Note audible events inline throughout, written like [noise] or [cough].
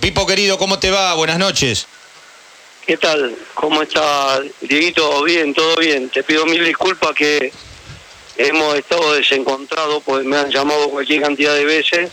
Pipo querido, ¿cómo te va? Buenas noches. ¿Qué tal? ¿Cómo está, Dieguito? Bien, todo bien. Te pido mil disculpas que hemos estado desencontrados, pues me han llamado cualquier cantidad de veces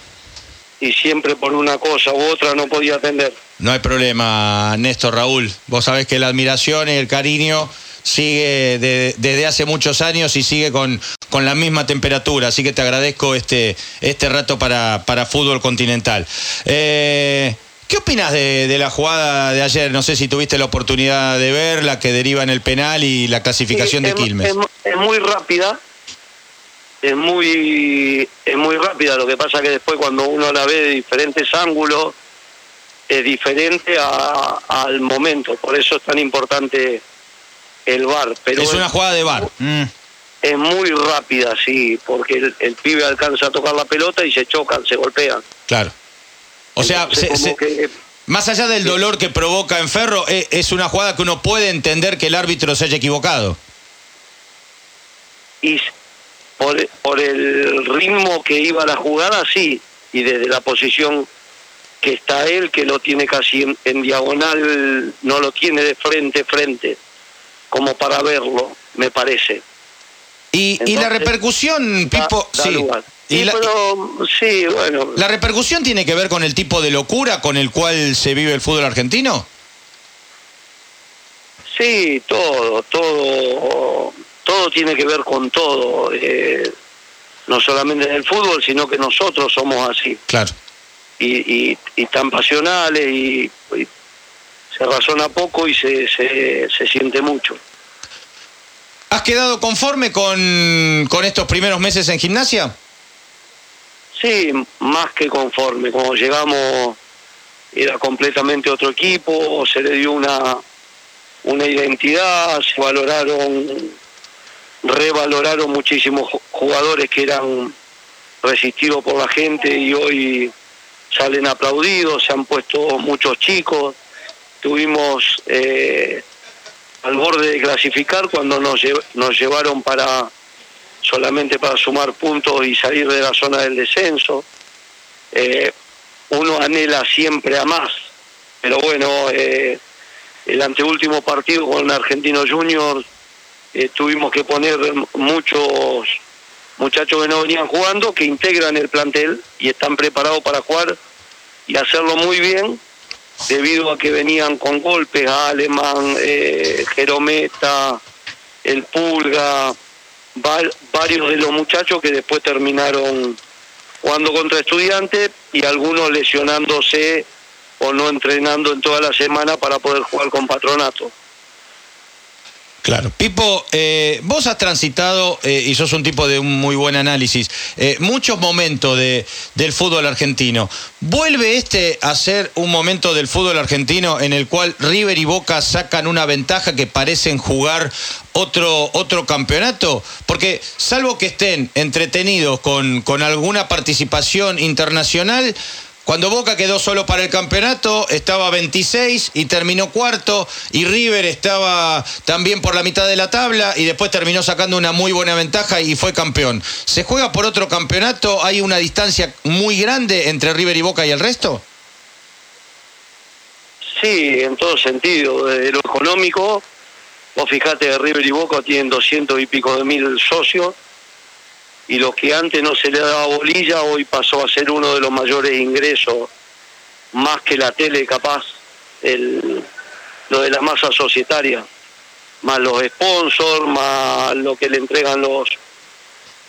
y siempre por una cosa u otra no podía atender. No hay problema, Néstor Raúl. Vos sabés que la admiración y el cariño sigue desde hace muchos años y sigue con, con la misma temperatura, así que te agradezco este, este rato para, para fútbol continental. Eh, ¿Qué opinas de, la jugada de ayer? No sé si tuviste la oportunidad de ver, la que deriva en el penal y la clasificación de Quilmes. Es, muy rápida, es muy, es muy rápida, lo que pasa que después cuando uno la ve de diferentes ángulos, es diferente al momento, por eso es tan importante el bar. Pero es una jugada de bar. Mm. Es muy rápida, sí, porque el, pibe alcanza a tocar la pelota y se chocan, se golpean. Claro. O sea, más allá del dolor que provoca en Ferro, e, es una jugada que uno puede entender que el árbitro se haya equivocado. Y por, por el ritmo que iba la jugada, sí, y desde la posición que está él, que lo tiene casi en, diagonal, no lo tiene de frente, frente, como para verlo, me parece. Y, y la repercusión, Pipo, sí. Y la, sí, bueno. ¿La repercusión tiene que ver con el tipo de locura con el cual se vive el fútbol argentino? Sí, todo, todo, todo tiene que ver con todo. Eh, no solamente en el fútbol, sino que nosotros somos así. Claro. Y, y, y tan pasionales y, se razona poco y se, se, se siente mucho. ¿Has quedado conforme con, con estos primeros meses en gimnasia? Sí, más que conforme. Cuando llegamos era completamente otro equipo, se le dio una, una identidad, se valoraron, revaloraron muchísimos jugadores que eran resistidos por la gente y hoy salen aplaudidos, se han puesto muchos chicos, tuvimos eh, al borde de clasificar cuando nos, nos llevaron para solamente para sumar puntos y salir de la zona del descenso. Eh, uno anhela siempre a más, pero bueno, eh, el anteúltimo partido con Argentino Junior eh, tuvimos que poner muchos muchachos que no venían jugando, que integran el plantel y están preparados para jugar y hacerlo muy bien, debido a que venían con golpes a Alemán, Jerometa, el Pulga, varios de los muchachos que después terminaron jugando contra estudiantes y algunos lesionándose o no entrenando en toda la semana para poder jugar con patronato. Claro. Pipo, eh, vos has transitado, eh, y sos un tipo de un muy buen análisis, eh, muchos momentos de, del fútbol argentino. ¿Vuelve este a ser un momento del fútbol argentino en el cual River y Boca sacan una ventaja que parecen jugar otro, otro campeonato? Porque salvo que estén entretenidos con, con alguna participación internacional, cuando Boca quedó solo para el campeonato, estaba 26 y terminó cuarto, y River estaba también por la mitad de la tabla y después terminó sacando una muy buena ventaja y fue campeón. ¿Se juega por otro campeonato? ¿Hay una distancia muy grande entre River y Boca y el resto? Sí, en todo sentido. Desde lo económico, vos fijate, River y Boca tienen 200 y pico de mil socios y lo que antes no se le daba bolilla hoy pasó a ser uno de los mayores ingresos, más que la tele capaz, el, lo de la masa societaria, más los sponsors, más lo que le entregan los,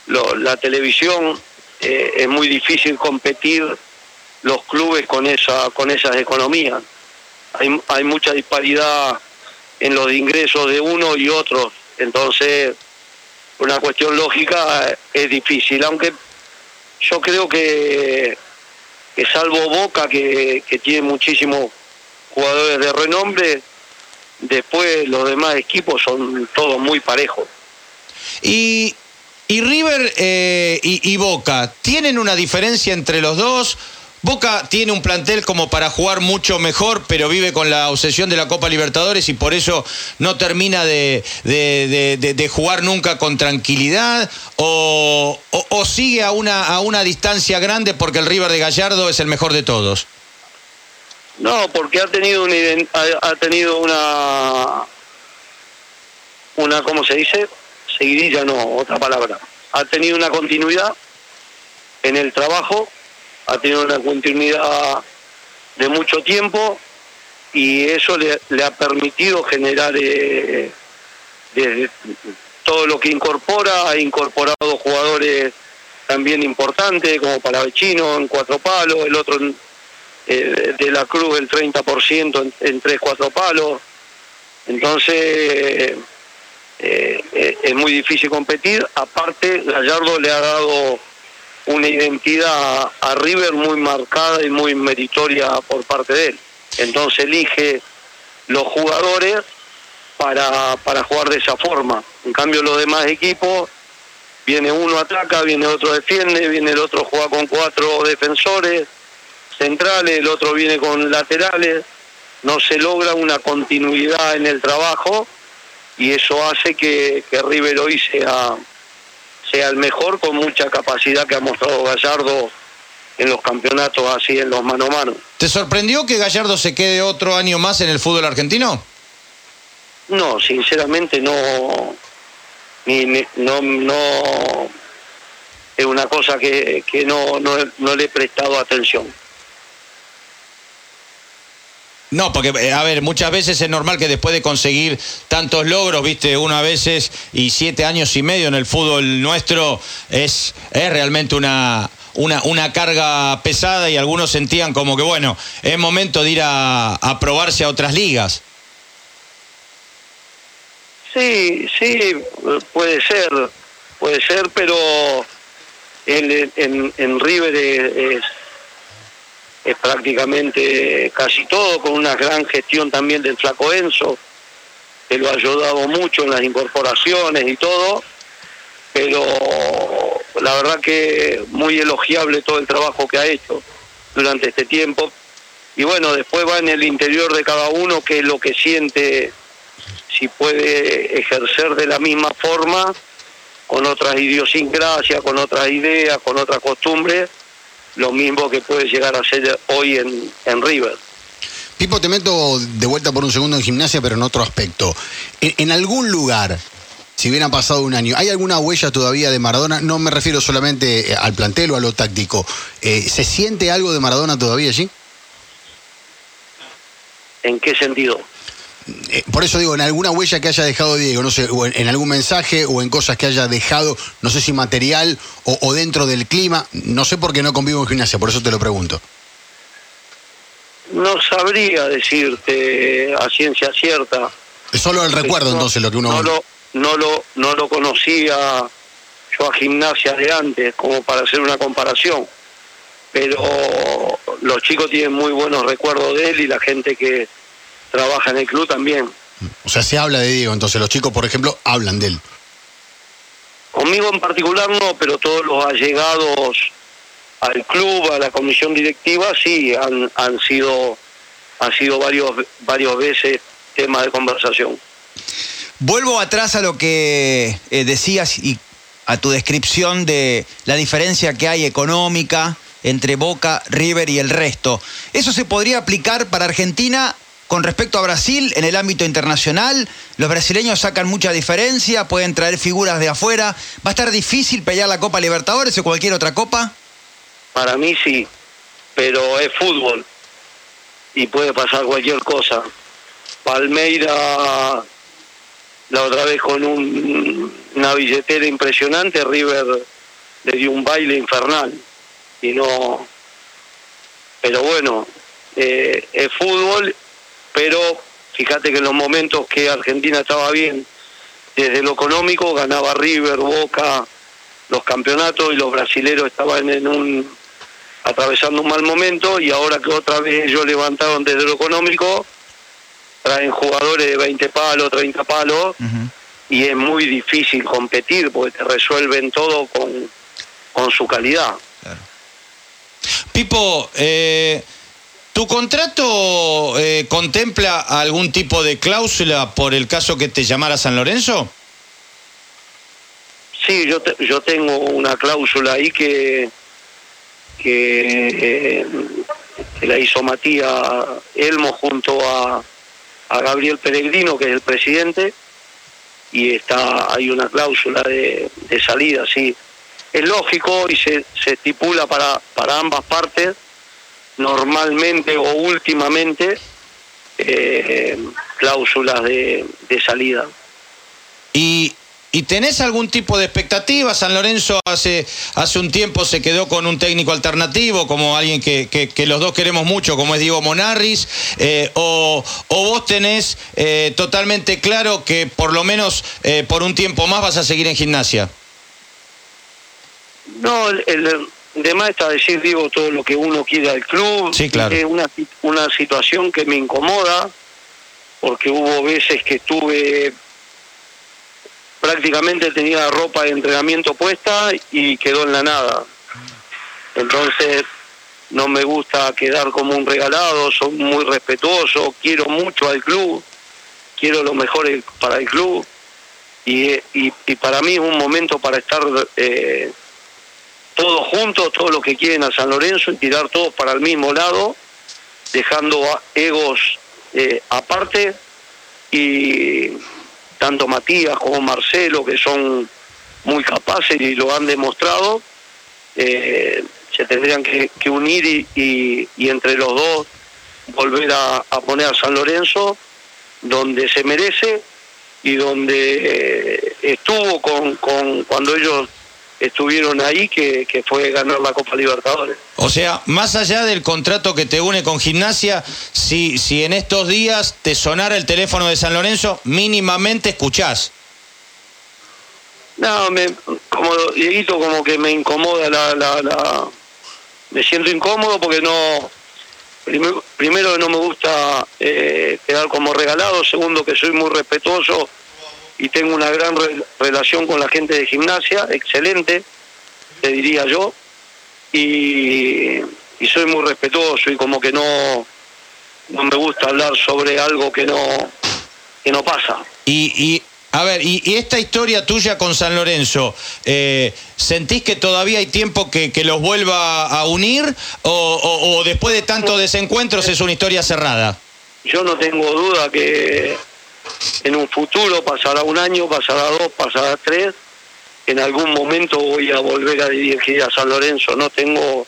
la televisión, eh, es muy difícil competir los clubes con esa con esas economías. Hay, hay mucha disparidad en los ingresos de uno y otros, entonces una cuestión lógica es difícil, aunque yo creo que, salvo Boca, que, que tiene muchísimos jugadores de renombre, después los demás equipos son todos muy parejos. Y, y River eh, y, y Boca, ¿tienen una diferencia entre los dos? Boca tiene un plantel como para jugar mucho mejor, pero vive con la obsesión de la Copa Libertadores y por eso no termina de, jugar nunca con tranquilidad o, sigue a una, a una distancia grande porque el River de Gallardo es el mejor de todos. No, porque ha tenido una ha, tenido una una ¿cómo se dice? seguidilla no, otra palabra. Ha tenido una continuidad en el trabajo, ha tenido una continuidad de mucho tiempo y eso le, ha permitido generar eh, todo lo que incorpora, ha incorporado jugadores también importantes como Palavecino en cuatro palos, el otro eh, de la Cruz el 30% en, en tres, cuatro palos. Entonces eh, es muy difícil competir. Aparte, Gallardo le ha dado una identidad a River muy marcada y muy meritoria por parte de él. Entonces elige los jugadores para, para jugar de esa forma. En cambio, los demás equipos, viene uno ataca, viene otro defiende, viene el otro juega con cuatro defensores centrales, el otro viene con laterales. No se logra una continuidad en el trabajo y eso hace que, que River hoy sea, sea el mejor con mucha capacidad que ha mostrado Gallardo en los campeonatos así, en los mano a mano. ¿Te sorprendió que Gallardo se quede otro año más en el fútbol argentino? No, sinceramente no, ni, no, no, es una cosa que, que no, no, no le he prestado atención. No, porque, eh, a ver, muchas veces es normal que después de conseguir tantos logros, viste, una veces y siete años y medio en el fútbol nuestro, es, es realmente una, una, una carga pesada y algunos sentían como que, bueno, es momento de ir a, probarse a otras ligas. Sí, sí, puede ser, puede ser, pero en, en, en River es es prácticamente casi todo, con una gran gestión también del Flaco Enzo, que lo ha ayudado mucho en las incorporaciones y todo, pero la verdad que muy elogiable todo el trabajo que ha hecho durante este tiempo. Y bueno, después va en el interior de cada uno qué es lo que siente, si puede ejercer de la misma forma, con otras idiosincrasias, con otras ideas, con otras costumbres, lo mismo que puede llegar a ser hoy en, en River. Pipo, te meto de vuelta por un segundo en gimnasia, pero en otro aspecto. En, algún lugar, si hubiera pasado un año, ¿hay alguna huella todavía de Maradona? No me refiero solamente eh, al plantel o a lo táctico. Eh, ¿Se siente algo de Maradona todavía allí? ¿En qué sentido? Eh, por eso digo, en alguna huella que haya dejado Diego, no sé, o en, algún mensaje o en cosas que haya dejado, no sé si material o, dentro del clima, no sé por qué no convivo en gimnasia, por eso te lo pregunto. No sabría decirte a ciencia cierta. Es solo el recuerdo entonces lo que uno... No lo, no lo, no lo conocía yo a gimnasia de antes como para hacer una comparación, pero los chicos tienen muy buenos recuerdos de él y la gente que trabaja en el club también. O sea, se habla de Diego, entonces los chicos, por ejemplo, hablan de él. Conmigo en particular no, pero todos los allegados al club, a la comisión directiva, sí, han, han sido, han sido varios, varios veces tema de conversación. Vuelvo atrás a lo que eh, decías y a tu descripción de la diferencia que hay económica entre Boca, River y el resto. ¿Eso se podría aplicar para Argentina con respecto a Brasil, en el ámbito internacional, los brasileños sacan mucha diferencia, pueden traer figuras de afuera. ¿Va a estar difícil pelear la Copa Libertadores o cualquier otra copa? Para mí sí, pero es fútbol y puede pasar cualquier cosa. Palmeira, la otra vez con una billetera impresionante, River le dio un baile infernal y no. Pero bueno, eh, es fútbol pero fíjate que en los momentos que Argentina estaba bien, desde lo económico ganaba River, Boca, los campeonatos y los brasileros estaban en un atravesando un mal momento y ahora que otra vez ellos levantaron desde lo económico, traen jugadores de 20 palos, 30 palos y es muy difícil competir porque te resuelven todo con, con su calidad. Pipo, eh, ¿Tu contrato eh, contempla algún tipo de cláusula por el caso que te llamara San Lorenzo? Sí, yo, yo tengo una cláusula ahí que, que, que la hizo Matías Elmo junto a, a Gabriel Peregrino, que es el presidente, y está hay una cláusula de, de salida, sí. Es lógico y se, se estipula para, para ambas partes, normalmente o últimamente, eh, cláusulas de, de salida. Y, ¿Y tenés algún tipo de expectativa? San Lorenzo hace, hace un tiempo se quedó con un técnico alternativo, como alguien que, que, que los dos queremos mucho, como es Diego Monarris, eh, o, o, vos tenés eh, totalmente claro que por lo menos eh, por un tiempo más vas a seguir en gimnasia. No, el, el demás está decir, digo, todo lo que uno quiere al club. Sí, claro. Es una, una situación que me incomoda, porque hubo veces que estuve prácticamente tenía ropa de entrenamiento puesta y quedó en la nada. Entonces no me gusta quedar como un regalado, soy muy respetuoso, quiero mucho al club, quiero lo mejor para el club y, y, y para mí es un momento para estar eh, todos juntos, todos los que quieren a San Lorenzo y tirar todos para el mismo lado, dejando egos eh, aparte. Y tanto Matías como Marcelo, que son muy capaces y lo han demostrado, eh, se tendrían que, unir y, entre los dos volver a, a, poner a San Lorenzo donde se merece y donde eh, estuvo con, con cuando ellos estuvieron ahí, que, que, fue ganar la Copa Libertadores. O sea, más allá del contrato que te une con gimnasia, si, si en estos días te sonara el teléfono de San Lorenzo, mínimamente escuchás. No, me, como Dieguito, como que me incomoda la, la, la, me siento incómodo porque no, primero, primero no me gusta eh, quedar como regalado, segundo que soy muy respetuoso y tengo una gran re relación con la gente de gimnasia, excelente, te diría yo, y, y, soy muy respetuoso y como que no, no me gusta hablar sobre algo que no, que no pasa. Y, y a ver, y, y, esta historia tuya con San Lorenzo, eh, ¿sentís que todavía hay tiempo que, que los vuelva a unir o, o, o después de tantos desencuentros es una historia cerrada? Yo no tengo duda que en un futuro, pasará un año, pasará dos, pasará tres, en algún momento voy a volver a dirigir a San Lorenzo, no tengo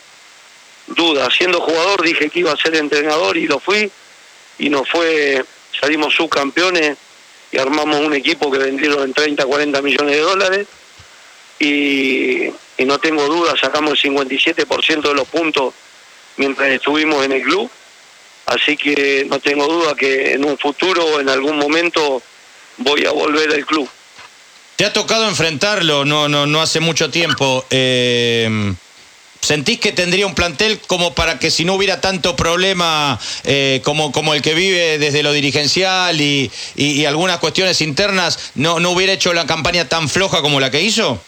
duda. Siendo jugador dije que iba a ser entrenador y lo fui, y nos fue, salimos subcampeones y armamos un equipo que vendieron en 30, 40 millones de dólares, y, y no tengo duda, sacamos el 57% de los puntos mientras estuvimos en el club Así que no tengo duda que en un futuro, en algún momento, voy a volver al club. Te ha tocado enfrentarlo, no, no, no hace mucho tiempo. Eh, ¿Sentís que tendría un plantel como para que si no hubiera tanto problema eh, como, como el que vive desde lo dirigencial y, y, y, algunas cuestiones internas, no, no hubiera hecho la campaña tan floja como la que hizo?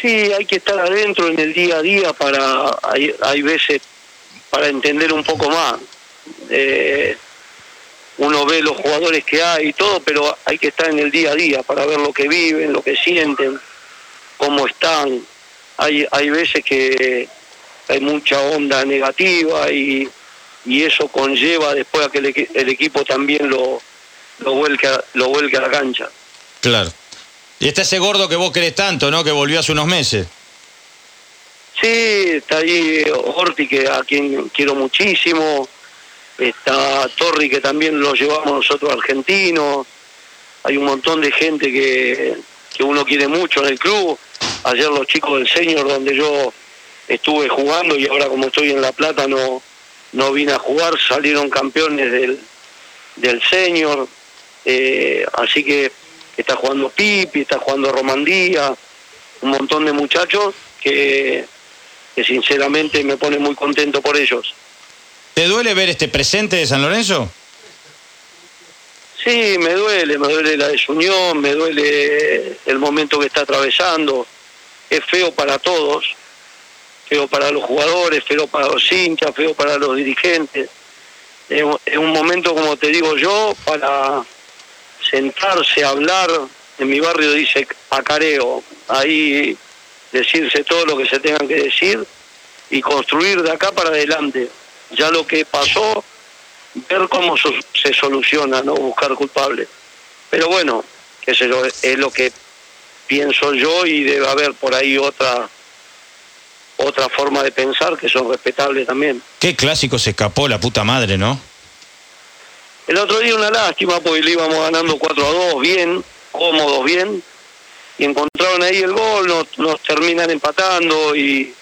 Sí, hay que estar adentro en el día a día para, hay, hay veces para entender un poco más. Eh, uno ve los jugadores que hay y todo, pero hay que estar en el día a día para ver lo que viven, lo que sienten, cómo están. Hay, hay veces que hay mucha onda negativa y, y eso conlleva después a que el, el equipo también lo, lo, vuelque lo vuelque a la cancha. Claro. Y está ese gordo que vos querés tanto, ¿no? Que volvió hace unos meses. Sí, está ahí Orti, que a quien quiero muchísimo. Está Torri, que también lo llevamos nosotros argentinos. Hay un montón de gente que, que uno quiere mucho en el club. Ayer los chicos del Señor, donde yo estuve jugando y ahora como estoy en La Plata no, no vine a jugar, salieron campeones del, del Señor. Eh, así que está jugando Pipi, está jugando Romandía, un montón de muchachos que que sinceramente me pone muy contento por ellos. ¿Te duele ver este presente de San Lorenzo? Sí, me duele, me duele la desunión, me duele el momento que está atravesando. Es feo para todos, feo para los jugadores, feo para los hinchas, feo para los dirigentes. Es un momento, como te digo yo, para sentarse, hablar. En mi barrio dice acareo. Ahí decirse todo lo que se tengan que decir y construir de acá para adelante. Ya lo que pasó, ver cómo so- se soluciona, no buscar culpables. Pero bueno, ese es lo que pienso yo y debe haber por ahí otra otra forma de pensar que son respetables también. Qué clásico se escapó la puta madre, ¿no? El otro día una lástima porque le íbamos ganando 4 a 2, bien, cómodos, bien, y encontraron ahí el gol, nos, nos terminan empatando y,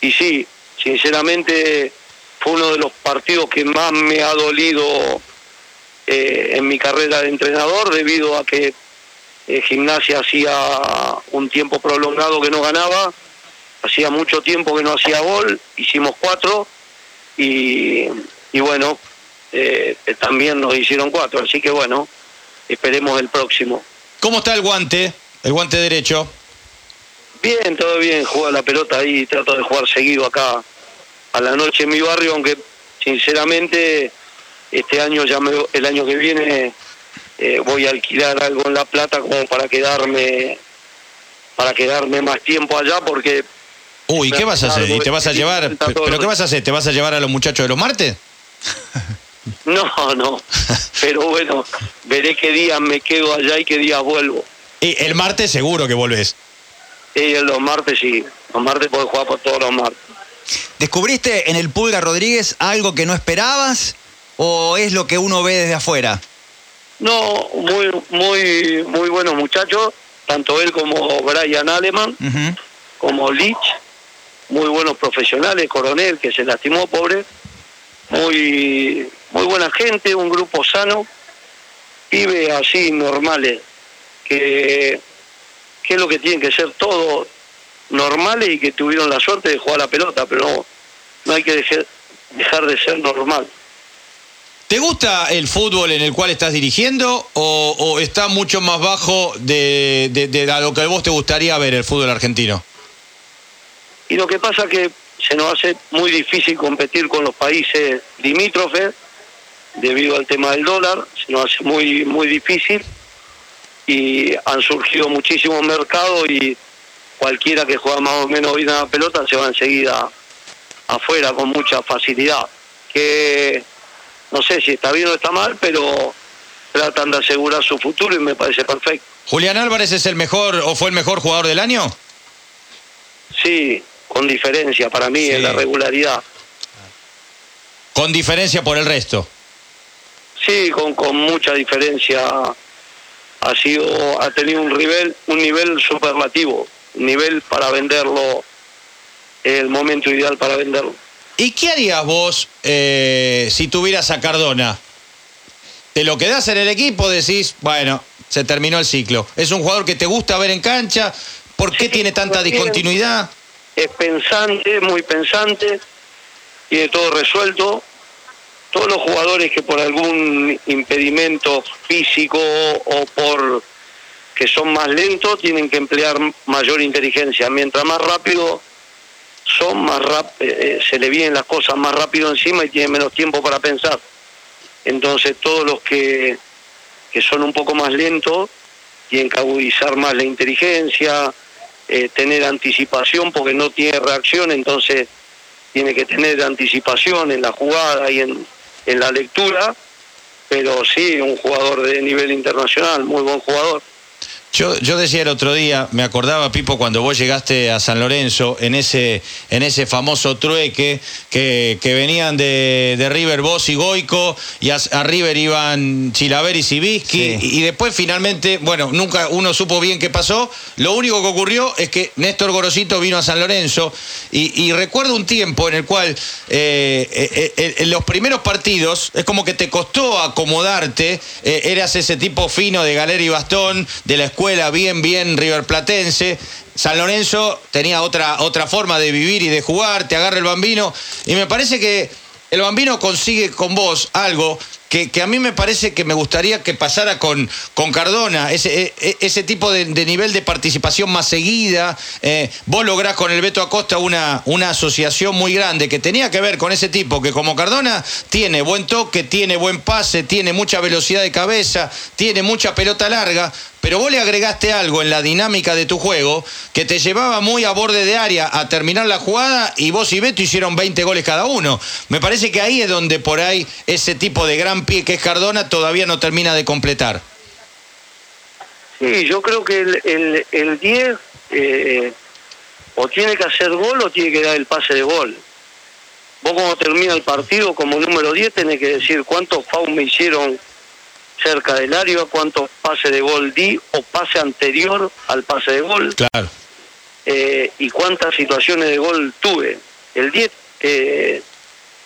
y sí, sinceramente fue uno de los partidos que más me ha dolido eh, en mi carrera de entrenador debido a que eh, Gimnasia hacía un tiempo prolongado que no ganaba, hacía mucho tiempo que no hacía gol, hicimos cuatro y, y bueno, eh, también nos hicieron cuatro, así que bueno, esperemos el próximo. ¿Cómo está el guante? El guante derecho. Bien, todo bien, juega la pelota ahí, trato de jugar seguido acá a la noche en mi barrio, aunque sinceramente este año ya me, el año que viene eh, voy a alquilar algo en La Plata como para quedarme para quedarme más tiempo allá porque Uy, ¿qué vas a hacer? ¿Y te vas a llevar? ¿Pero qué vas a hacer? ¿Te vas a llevar a los muchachos de los martes? [laughs] no, no, pero bueno, veré qué días me quedo allá y qué días vuelvo. Y el martes seguro que volvés. Y los martes sí, los martes puedo jugar por todos los martes. ¿Descubriste en el Pulga Rodríguez algo que no esperabas o es lo que uno ve desde afuera? No, muy, muy, muy buenos muchachos, tanto él como Brian Aleman, como Lich, muy buenos profesionales, Coronel, que se lastimó, pobre, muy, muy buena gente, un grupo sano, pibes así normales, que, que es lo que tienen que ser todos normales y que tuvieron la suerte de jugar la pelota, pero no, no hay que dejar, dejar de ser normal. ¿Te gusta el fútbol en el cual estás dirigiendo o, o está mucho más bajo de, de- lo que a vos te gustaría ver el fútbol argentino? Y lo que pasa que se nos hace muy difícil competir con los países limítrofes debido al tema del dólar, se nos hace muy muy difícil y han surgido muchísimos mercados y cualquiera que juega más o menos bien a la pelota se va enseguida afuera con mucha facilidad. Que no sé si está bien o está mal, pero tratan de asegurar su futuro y me parece perfecto. ¿Julián Álvarez es el mejor o fue el mejor jugador del año? Sí, con diferencia para mí Sí. en la regularidad. Con diferencia por el resto. Sí, con, con mucha diferencia ha sido ha tenido un nivel un nivel superlativo, un nivel para venderlo el momento ideal para venderlo. ¿Y qué harías vos eh, si tuvieras a Cardona? ¿Te lo quedás en el equipo? Decís, bueno, se terminó el ciclo. ¿Es un jugador que te gusta ver en cancha? ¿Por qué Sí, tiene tanta discontinuidad? Es pensante, muy pensante, tiene todo resuelto. Todos los jugadores que por algún impedimento físico o por que son más lentos tienen que emplear mayor inteligencia. Mientras más rápido son, más rap- eh, se le vienen las cosas más rápido encima y tienen menos tiempo para pensar. Entonces todos los que, que son un poco más lentos tienen que agudizar más la inteligencia, eh, tener anticipación porque no tiene reacción, entonces tiene que tener anticipación en la jugada y en, en la lectura, pero sí, un jugador de nivel internacional, muy buen jugador. Yo, yo decía el otro día, me acordaba, Pipo, cuando vos llegaste a San Lorenzo, en ese, en ese famoso trueque que, que venían de, de River vos y Goico, y a, a River iban Chilaver y Sibisky, Sí. y, y después finalmente, bueno, nunca uno supo bien qué pasó. Lo único que ocurrió es que Néstor Gorosito vino a San Lorenzo, y, y recuerdo un tiempo en el cual eh, eh, eh, en los primeros partidos es como que te costó acomodarte, eh, eras ese tipo fino de galera y bastón, de la escuela bien, bien riverplatense. San Lorenzo tenía otra, otra forma de vivir y de jugar, te agarra el bambino, y me parece que el bambino consigue con vos algo que, a mí me parece que me gustaría que pasara con, con Cardona, ese, e- e- ese tipo de, de nivel de participación más seguida. Eh, vos lográs con el Beto Acosta una, una asociación muy grande que tenía que ver con ese tipo que como Cardona tiene buen toque, tiene buen pase, tiene mucha velocidad de cabeza, tiene mucha pelota larga, pero vos le agregaste algo en la dinámica de tu juego que te llevaba muy a borde de área a terminar la jugada y vos y Beto hicieron 20 goles cada uno. Me parece que ahí es donde por ahí ese tipo de gran pie que es Cardona todavía no termina de completar. Sí, yo creo que el, el, 10 eh, o tiene que hacer gol o tiene que dar el pase de gol. Vos cuando termina el partido como número 10 tenés que decir cuántos fouls me hicieron cerca del área, cuántos pases de gol di o pase anterior al pase de gol. Claro. Eh, y cuántas situaciones de gol tuve. El 10 eh,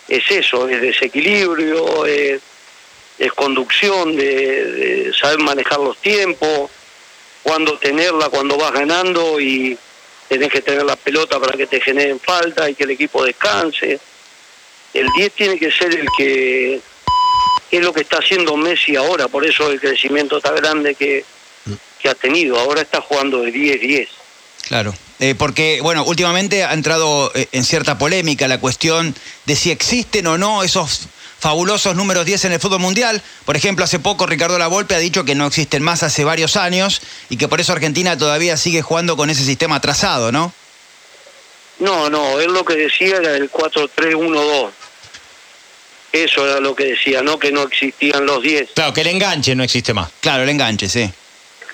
es eso, es desequilibrio, es, conducción, de, saber manejar los tiempos, cuándo tenerla, cuando vas ganando y tenés que tener la pelota para que te generen falta y que el equipo descanse. El 10 tiene que ser el que es lo que está haciendo Messi ahora, por eso el crecimiento tan grande que, que ha tenido. Ahora está jugando de 10-10. Claro. Eh, porque, bueno, últimamente ha entrado eh, en cierta polémica la cuestión de si existen o no esos fabulosos números 10 en el fútbol mundial. Por ejemplo, hace poco Ricardo Lavolpe ha dicho que no existen más hace varios años y que por eso Argentina todavía sigue jugando con ese sistema atrasado, ¿no? No, no, él lo que decía era el 4-3-1-2. Eso era lo que decía, no que no existían los 10. Claro, que el enganche no existe más. Claro, el enganche, sí.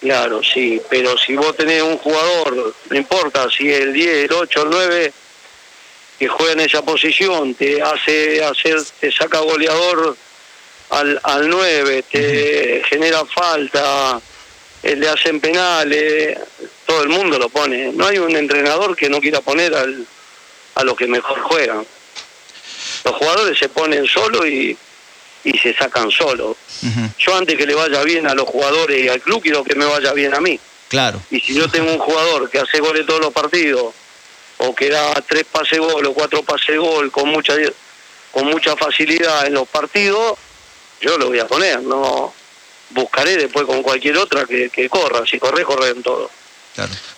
Claro, sí, pero si vos tenés un jugador, no importa si el 10, el 8, el 9, que juega en esa posición, te hace hacer, te saca goleador al, al 9, te genera falta, eh, le hacen penales, todo el mundo lo pone. No hay un entrenador que no quiera poner al, a los que mejor juegan. Los jugadores se ponen solo y, y se sacan solo. Yo antes que le vaya bien a los jugadores y al club, quiero que me vaya bien a mí. Claro. Y si yo tengo un jugador que hace goles todos los partidos, o que da tres pases gol o cuatro pases gol con mucha con mucha facilidad en los partidos, yo lo voy a poner, no buscaré después con cualquier otra que, que corra, si corre, corre en todo.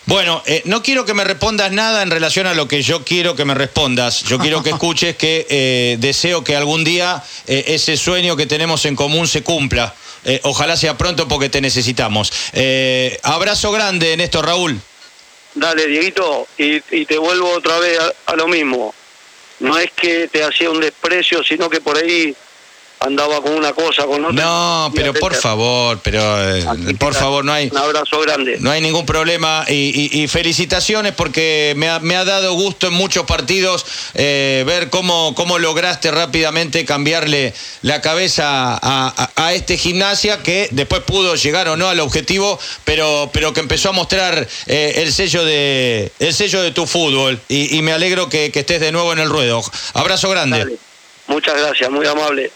Bueno, eh, no quiero que me respondas nada en relación a lo que yo quiero que me respondas. Yo quiero que [laughs] escuches que eh, deseo que algún día eh, ese sueño que tenemos en común se cumpla. ojalá sea pronto porque te necesitamos. abrazo grande en esto, Raúl. Dale, Dieguito, y, te vuelvo otra vez a lo mismo. No es que te hacía un desprecio, sino que por ahí andaba con una cosa, con otra. No, pero por favor, pero eh, por favor, no hay. Un abrazo grande. No hay ningún problema y, felicitaciones porque me ha, me ha, dado gusto en muchos partidos eh, ver cómo, cómo lograste rápidamente cambiarle la cabeza a, este gimnasia que después pudo llegar o no al objetivo, pero, pero que empezó a mostrar eh, el sello de el sello de tu fútbol y, me alegro que, estés de nuevo en el ruedo. Abrazo grande. Muchas gracias, muy amable.